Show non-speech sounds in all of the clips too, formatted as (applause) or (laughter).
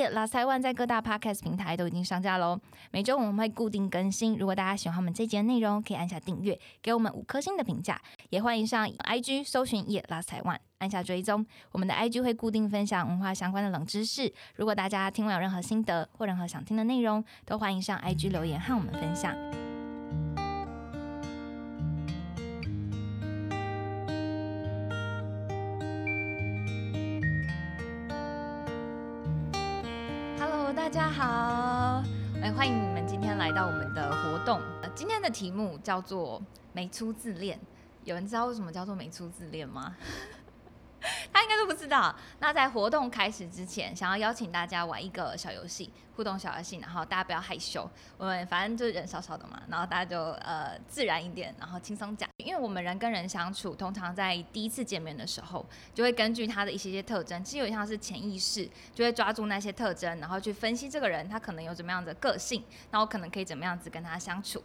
耶！Last Taiwan 在各大 Podcast 平台都已经上架喽。每周我们会固定更新。如果大家喜欢我们这节内容，可以按下订阅，给我们五颗星的评价。也欢迎上 IG 搜寻耶 Last Taiwan，按下追踪。我们的 IG 会固定分享文化相关的冷知识。如果大家听完有任何心得或任何想听的内容，都欢迎上 IG 留言和我们分享。大家好，来，欢迎你们今天来到我们的活动。今天的题目叫做“没出自恋”。有人知道为什么叫做“没出自恋”吗？应该都不知道。那在活动开始之前，想要邀请大家玩一个小游戏，互动小游戏，然后大家不要害羞，我们反正就是人少少的嘛，然后大家就呃自然一点，然后轻松讲。因为我们人跟人相处，通常在第一次见面的时候，就会根据他的一些些特征，其实有点像是潜意识，就会抓住那些特征，然后去分析这个人他可能有怎么样的个性，然后可能可以怎么样子跟他相处。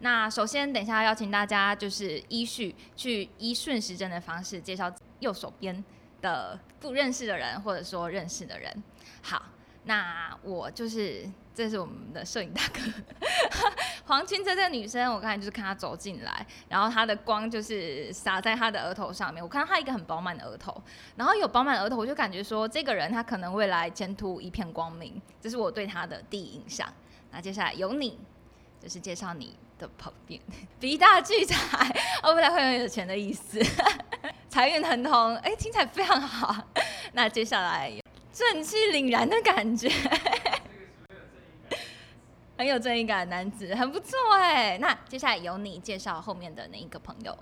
那首先，等一下邀请大家就是依序去依顺时针的方式介绍右手边的不认识的人，或者说认识的人。好，那我就是这是我们的摄影大哥 (laughs) 黄裙哲这个女生，我刚才就是看她走进来，然后她的光就是洒在她的额头上面，我看到她一个很饱满的额头，然后有饱满额头，我就感觉说这个人他可能未来前途一片光明，这是我对他的第一印象。那接下来由你，就是介绍你的朋友，(laughs) 鼻大巨财，哦，未来会很有钱的意思，财运亨通，哎、听起来非常好。(laughs) 那接下来正气凛然的感觉，(laughs) 很有正义感的男子，很不错哎。那接下来由你介绍后面的那一个朋友。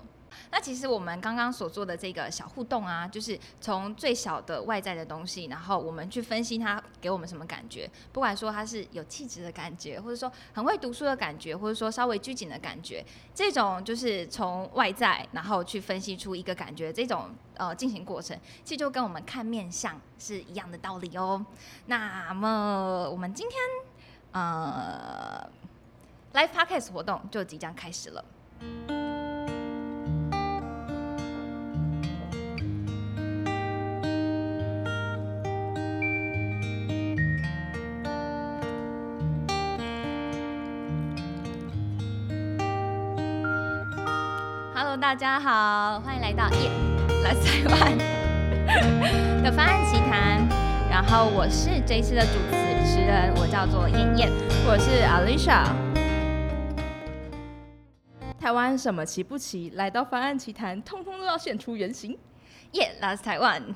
那其实我们刚刚所做的这个小互动啊，就是从最小的外在的东西，然后我们去分析它给我们什么感觉，不管说它是有气质的感觉，或者说很会读书的感觉，或者说稍微拘谨的感觉，这种就是从外在然后去分析出一个感觉，这种呃进行过程，其实就跟我们看面相是一样的道理哦。那么我们今天呃 Live Podcast 活动就即将开始了。大家好，欢迎来到耶来台湾的方案奇谈。然后我是这一次的主持人，我叫做燕燕，我是 Alicia。台湾什么奇不奇？来到方案奇谈，通通都要现出原形。耶、yeah,，Last Taiwan。讲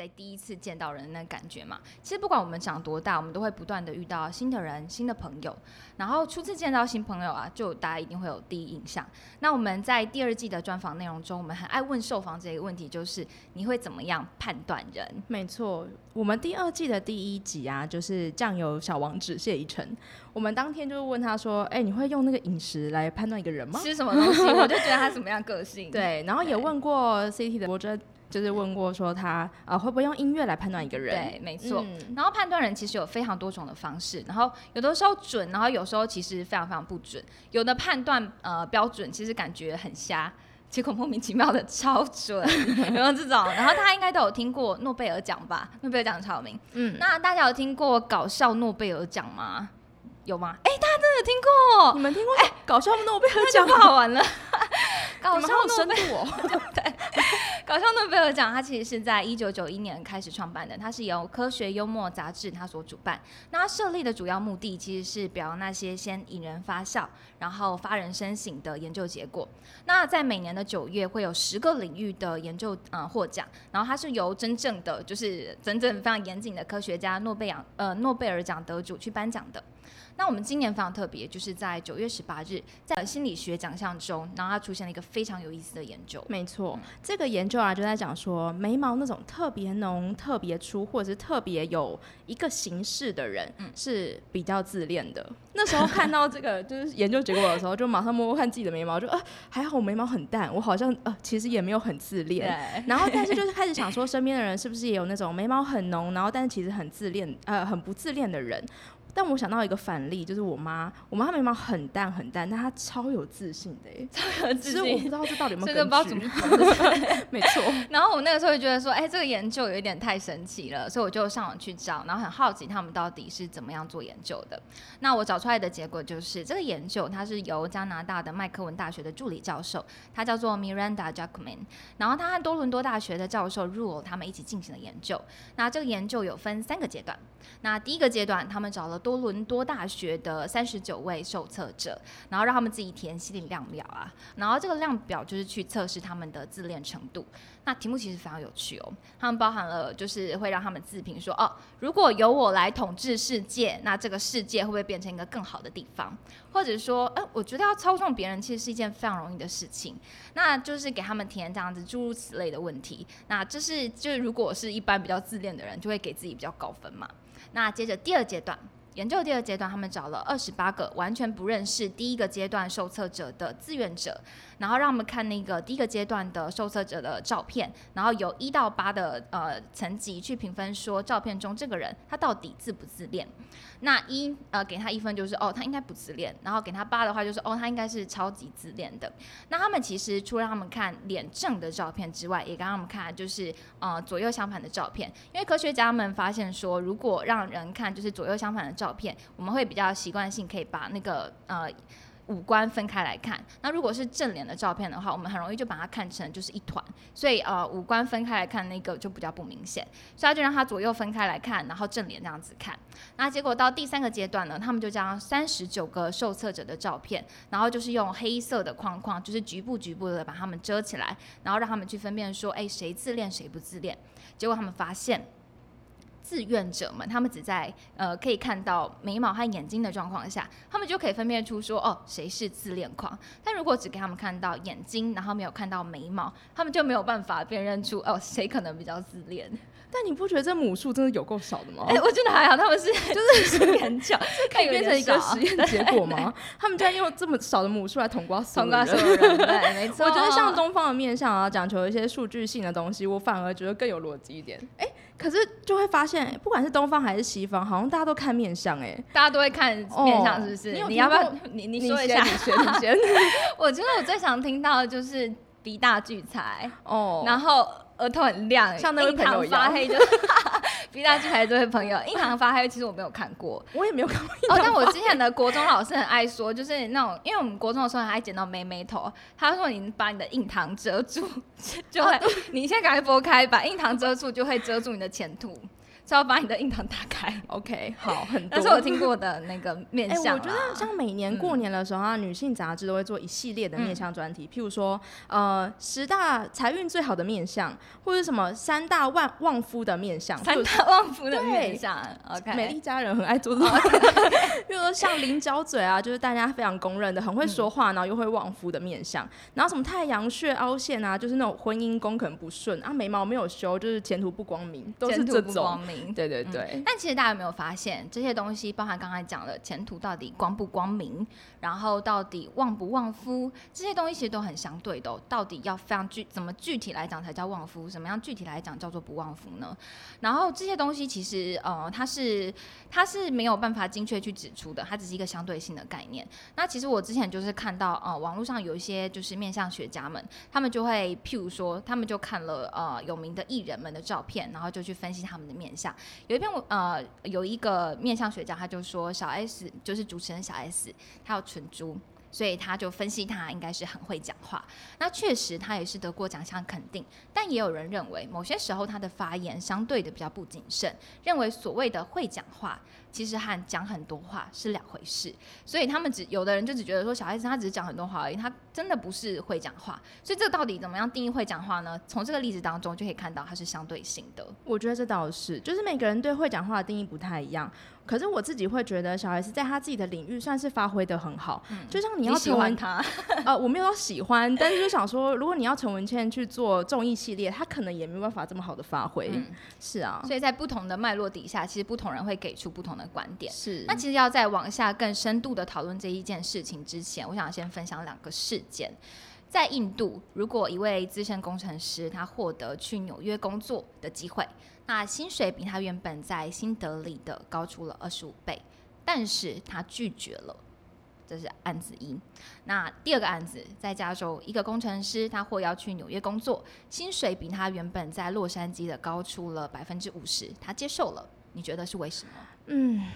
在第一次见到人的那感觉嘛。其实不管我们长多大，我们都会不断的遇到新的人、新的朋友。然后初次见到新朋友啊，就大家一定会有第一印象。那我们在第二季的专访内容中，我们很爱问受访者一个问题，就是你会怎么样判断人？没错，我们第二季的第一集啊，就是酱油小王子谢依晨。我们当天就问他说：“哎、你会用那个饮食来判断一个人吗吃什么东西，我就觉得他什么样个？”性。对，然后也问过 CT 的博哲，就是问过说他呃会不会用音乐来判断一个人？对，没错。嗯然后判断人其实有非常多种的方式，然后有的时候准，然后有时候其实非常非常不准。有的判断呃标准其实感觉很瞎，结果莫名其妙的超准，(laughs) 有没有这种？然后大家应该都有听过诺贝尔奖吧？诺贝尔奖超有名。嗯，那大家有听过搞笑诺贝尔奖吗？有吗？哎、大家真的有听过？你们听过哎搞笑诺贝尔奖不好玩了。(laughs) 搞笑诺贝度哦。(laughs) 搞笑诺贝尔奖，它其实是在一九九一年开始创办的，它是由科学幽默杂志它所主办。那它设立的主要目的其实是表扬那些先引人发笑，然后发人深省的研究结果。那在每年的九月会有十个领域的研究呃获奖，然后它是由真正的就是真正非常严谨的科学家诺贝尔呃诺贝尔奖得主去颁奖的。那我们今年非常特别，就是在九月十八日，在心理学奖项中，然后它出现了一个非常有意思的研究。没错，这个研究啊就在讲说，眉毛那种特别浓、特别粗，或者是特别有一个形式的人，嗯是比较自恋的。那时候看到这个就是研究结果的时候，就马上摸摸看自己的眉毛，就呃还好我眉毛很淡，我好像呃其实也没有很自恋。然后但是就是开始想说，身边的人是不是也有那种眉毛很浓，然后但是其实很自恋呃很不自恋的人。但我想到一个反例，就是我妈，我妈眉毛很淡很淡，但她超有自信的，哎，(laughs) 超有自信。其实我不知道这到底有没有根据。(laughs) 没错。(laughs) 然后我那个时候就觉得说，哎，这个研究有一点太神奇了，所以我就上网去找，然后很好奇他们到底是怎么样做研究的。那我找出来的结果就是，这个研究它是由加拿大的麦克文大学的助理教授，他叫做 Miranda Jackman，然后他和多伦多大学的教授 Rule 他们一起进行了研究。那这个研究有分三个阶段。那第一个阶段，他们找了多伦多大学的三十九位受测者，然后让他们自己填心理量表啊，然后这个量表就是去测试他们的自恋程度。那题目其实非常有趣哦，他们包含了就是会让他们自评说，哦，如果由我来统治世界，那这个世界会不会变成一个更好的地方？或者说，哎，我觉得要操纵别人其实是一件非常容易的事情。那就是给他们填这样子诸如此类的问题。那这是就是如果是一般比较自恋的人，就会给自己比较高分嘛。那接着第二阶段。研究第二阶段，他们找了二十八个完全不认识第一个阶段受测者的志愿者，然后让他们看那个第一个阶段的受测者的照片，然后由一到八的呃层级去评分，说照片中这个人他到底自不自恋。那一呃给他一分就是哦他应该不自恋，然后给他八的话就是哦他应该是超级自恋的。那他们其实除了让他们看脸正的照片之外，也给他们看就是呃左右相反的照片，因为科学家们发现说，如果让人看就是左右相反的照片，照片我们会比较习惯性可以把那个呃。五官分开来看，那如果是正脸的照片的话，我们很容易就把它看成就是一团，所以呃五官分开来看那个就比较不明显，所以就让他左右分开来看，然后正脸这样子看。那结果到第三个阶段呢，他们就将三十九个受测者的照片，然后就是用黑色的框框，就是局部局部的把他们遮起来，然后让他们去分辨说，哎谁自恋谁不自恋。结果他们发现。自愿者们，他们只在呃可以看到眉毛和眼睛的状况下，他们就可以分辨出说哦谁是自恋狂。但如果只给他们看到眼睛，然后没有看到眉毛，他们就没有办法辨认出哦谁可能比较自恋。但你不觉得这母数真的有够少的吗？哎，我觉得还好，他们是就是是研究，可以变成一个实验结果吗？(laughs) 他们居然用这么少的母数来统刮所有人，对，没错。我觉得像东方的面相啊，讲求一些数据性的东西，我反而觉得更有逻辑一点。哎。可是就会发现，不管是东方还是西方，好像大家都看面相哎，大家都会看面相，是不是？你要不要你你说一下？你先，你先。(laughs) 我觉得我最常听到的就是鼻大聚财哦，然后。额头很亮，像那位朋友一样，发黑就逼大剧台这位朋友，印堂发黑，其实我没有看过，我也没有看过。哦，但我之前的国中老师很爱说，就是那种，因为我们国中的时候很爱剪到妹妹头，他说你把你的印堂遮住，(laughs) 就会，你现在赶快拨开，把印堂遮住，就会遮住你的前途。是要把你的印堂打开，(laughs) OK，好，很多。但是我听过的那个面相。我觉得像每年过年的时候啊，女性杂志都会做一系列的面相专题，譬如说，呃，十大财运最好的面相，或者什么三大旺旺夫的面相，三大旺夫的面相。OK，美丽家人很爱做这种，(laughs) 比如说像菱角嘴啊，就是大家非常公认的，很会说话，然后又会旺夫的面相。然后什么太阳穴凹陷啊，就是那种婚姻宫可能不顺啊，眉毛没有修，就是前途不光明，都是这种。对对对，但其实大家有没有发现，这些东西包含刚才讲的前途到底光不光明，然后到底旺不旺夫，这些东西其实都很相对的。到底要非常具怎么具体来讲才叫旺夫，什么样具体来讲叫做不旺夫呢？然后这些东西其实呃，它是它是没有办法精确去指出的，它只是一个相对性的概念。那其实我之前就是看到呃，网络上有一些就是面相学家们，他们就会譬如说，他们就看了呃有名的艺人们的照片，然后就去分析他们的面相。有一篇我呃有一个面向学家，他就说小 S 就是主持人小 S，他有唇珠，所以他就分析他应该是很会讲话。那确实他也是得过奖项肯定，但也有人认为某些时候他的发言相对的比较不谨慎，认为所谓的会讲话其实和讲很多话是两回事。所以他们只有的人就只觉得说小孩子他只是讲很多话而已，他真的不是会讲话。所以这到底怎么样定义会讲话呢？从这个例子当中就可以看到它是相对性的。我觉得这倒是，就是每个人对会讲话的定义不太一样。可是我自己会觉得小孩子在他自己的领域算是发挥的很好，就像你要喜欢他，(laughs) 呃，我没有喜欢，但是就想说，如果你要陈文茜去做综艺系列，他可能也没办法这么好的发挥。是啊，所以在不同的脉络底下，其实不同人会给出不同的观点。是，那其实要在往下更深度的讨论这一件事情之前，我想先分享两个事件。在印度，如果一位资深工程师他获得去纽约工作的机会。那薪水比他原本在新德里的高出了二十五倍，但是他拒绝了，这是案子一。那第二个案子在加州，一个工程师他或要去纽约工作，薪水比他原本在洛杉矶的高出了百分之五十，他接受了。你觉得是为什么？嗯，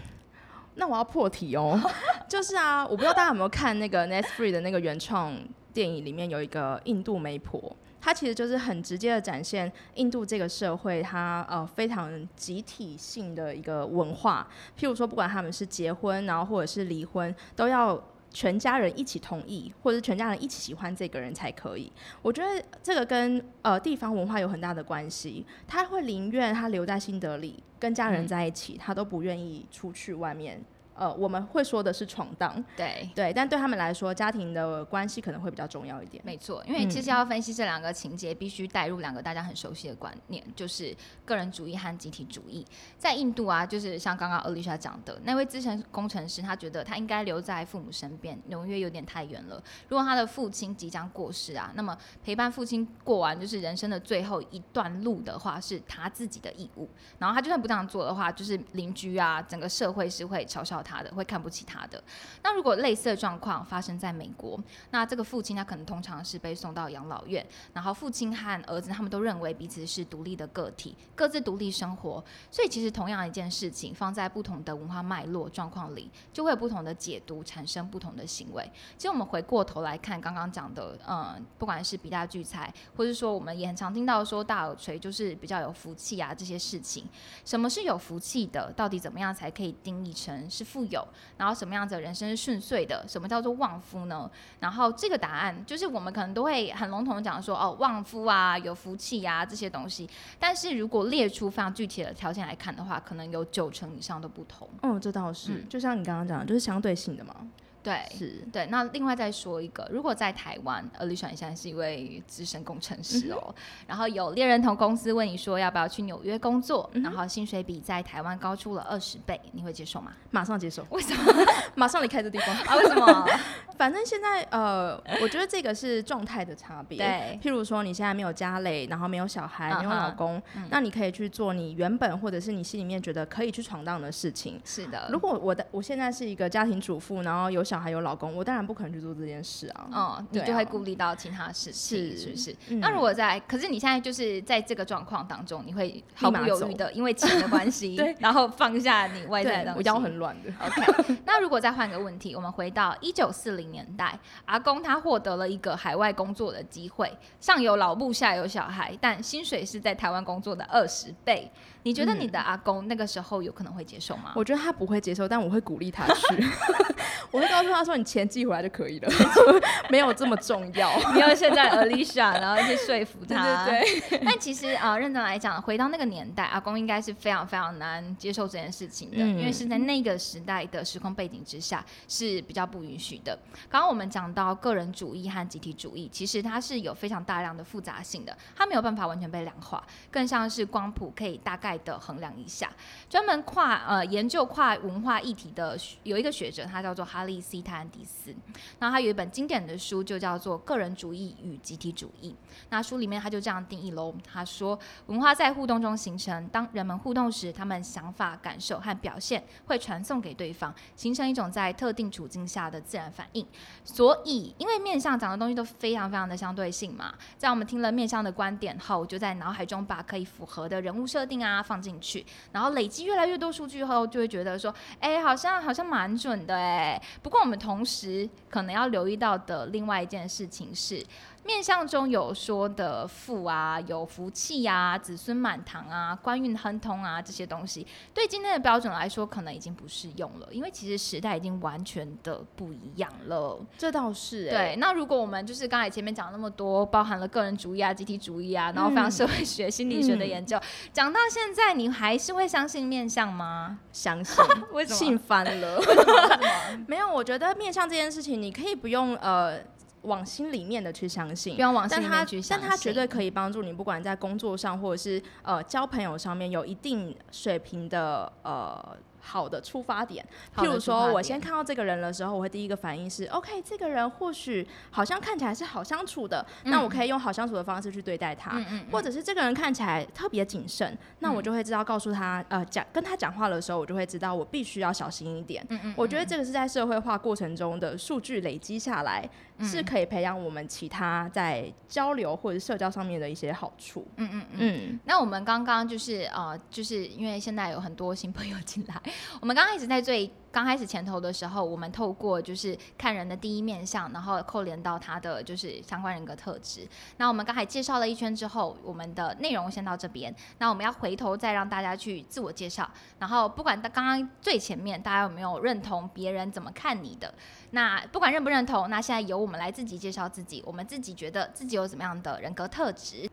那我要破题哦，(laughs) 就是啊，我不知道大家有没有看那个 Net Free 的那个原创电影，里面有一个印度媒婆。它其实就是很直接的展现印度这个社会，它呃非常集体性的一个文化。譬如说，不管他们是结婚，然后或者是离婚，都要全家人一起同意，或者是全家人一起喜欢这个人才可以。我觉得这个跟呃地方文化有很大的关系。他会宁愿他留在新德里跟家人在一起，他都不愿意出去外面。呃，我们会说的是闯荡，对对，但对他们来说，家庭的关系可能会比较重要一点。没错，因为其实要分析这两个情节，必须带入两个大家很熟悉的观念，就是个人主义和集体主义。在印度啊，就是像刚刚尔丽莎讲的，那位资深工程师，他觉得他应该留在父母身边，纽约有点太远了。如果他的父亲即将过世啊，那么陪伴父亲过完就是人生的最后一段路的话，是他自己的义务。然后他就算不这样做的话，就是邻居啊，整个社会是会嘲笑。他的会看不起他的。那如果类似的状况发生在美国，那这个父亲他可能通常是被送到养老院，然后父亲和儿子他们都认为彼此是独立的个体，各自独立生活。所以其实同样一件事情放在不同的文化脉络状况里，就会有不同的解读，产生不同的行为。其实我们回过头来看刚刚讲的，嗯，不管是比大聚财，或者说我们也很常听到说大耳垂就是比较有福气啊这些事情。什么是有福气的？到底怎么样才可以定义成是？富有，然后什么样子的人生是顺遂的？什么叫做旺夫呢？然后这个答案就是我们可能都会很笼统的讲说，哦，旺夫啊，有福气啊这些东西。但是如果列出非常具体的条件来看的话，可能有九成以上都不同。哦，这倒是，就像你刚刚讲的，就是相对性的嘛。对，是对。那另外再说一个，如果在台湾，呃，李爽现在是一位资深工程师哦，然后有猎人头公司问你说要不要去纽约工作，然后薪水比在台湾高出了二十倍，你会接受吗？马上接受。为什么？(laughs) 马上离开这地方啊？为什么？反正现在呃，我觉得这个是状态的差别。对，譬如说你现在没有家累，然后没有小孩，没有老公，那你可以去做你原本或者是你心里面觉得可以去闯荡的事情。是的。如果我的我现在是一个家庭主妇，然后有小孩有老公，我当然不可能去做这件事啊。哦，你就会顾虑到其他事情，是不是？那如果在，可是你现在就是在这个状况当中，你会毫不犹豫的，因为钱的关系，(laughs) 对，然后放下你外在的。我腰很软的。OK。那如果再换个问题，我们回到一九四零年代。阿公他获得了一个海外工作的机会，上有老母下有小孩，但薪水是在台湾工作的二十倍。你觉得你的阿公那个时候有可能会接受吗？我觉得他不会接受，但我会鼓励他去。(laughs) 我会告诉他说：“你钱寄回来就可以了，(laughs) 没有这么重要。(laughs) ”你要现在 Alicia，然后去说服他。对对。但其实啊，认真来讲，回到那个年代，阿公应该是非常非常难接受这件事情的，因为是在那个时代的时空背景之下是比较不允许的。刚刚我们讲到个人主义和集体主义，其实它是有非常大量的复杂性的，它没有办法完全被量化，更像是光谱可以大概。的衡量一下，专门跨呃研究跨文化议题的有一个学者，他叫做哈利·西泰安迪斯。那他有一本经典的书，就叫做《个人主义与集体主义》。那书里面他就这样定义喽，他说：文化在互动中形成，当人们互动时，他们想法、感受和表现会传送给对方，形成一种在特定处境下的自然反应。所以，因为面相讲的东西都非常非常的相对性嘛，在我们听了面相的观点后，就在脑海中把可以符合的人物设定啊。放进去，然后累积越来越多数据后，就会觉得说，哎，好像好像蛮准的哎。不过我们同时可能要留意到的另外一件事情是，面相中有说的富啊、有福气啊、子孙满堂啊、官运亨通啊这些东西，对今天的标准来说，可能已经不适用了，因为其实时代已经完全的不一样了。这倒是、欸，对，那如果我们就是刚才前面讲那么多，包含了个人主义啊、集体主义啊，然后非常社会学、心理学的研究，讲到现在，你还是会相信面相吗？相信 (laughs) 为什么信翻了。(laughs) 没有，我觉得面相这件事情，你可以不用呃往心里面的去相信不。用往心但它里面去想，但它绝对可以帮助你，不管在工作上或者是呃交朋友上面有一定水平的呃好的出发点。譬如说，我先看到这个人的时候，我会第一个反应是，OK，这个人或许好像看起来是好相处的，那我可以用好相处的方式去对待他。嗯嗯或者是这个人看起来特别谨慎，那我就会知道告诉他，呃，讲跟他讲话的时候，我就会知道我必须要小心一点。嗯嗯我觉得这个是在社会化过程中的数据累积下来，嗯是可以培养我们其他在交流或者社交上面的一些好处。嗯嗯嗯。嗯，那我们刚刚就是呃，就是因为现在有很多新朋友进来，我们刚开始在最刚开始前头的时候，我们透过就是看人的第一面相，然后扣连到他的就是相关人格特质。那我们刚才介绍了一圈之后，我们的内容先到这边，那我们要回头再让大家去自我介绍，然后不管刚刚最前面大家有没有认同别人怎么看你的，那不管认不认同，那现在由我们来自己介绍自己，我们自己觉得自己有怎么样的人格特质。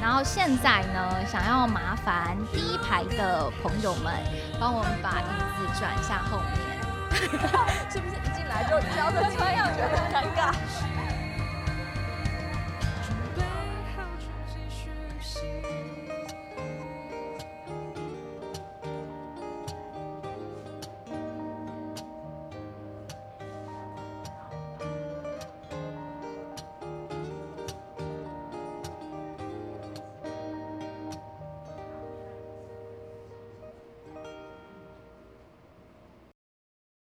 然后现在呢，想要麻烦第一排的朋友们，帮我们把椅子转向后面。(laughs) 是不是一进来就交个圈，觉得很尴尬？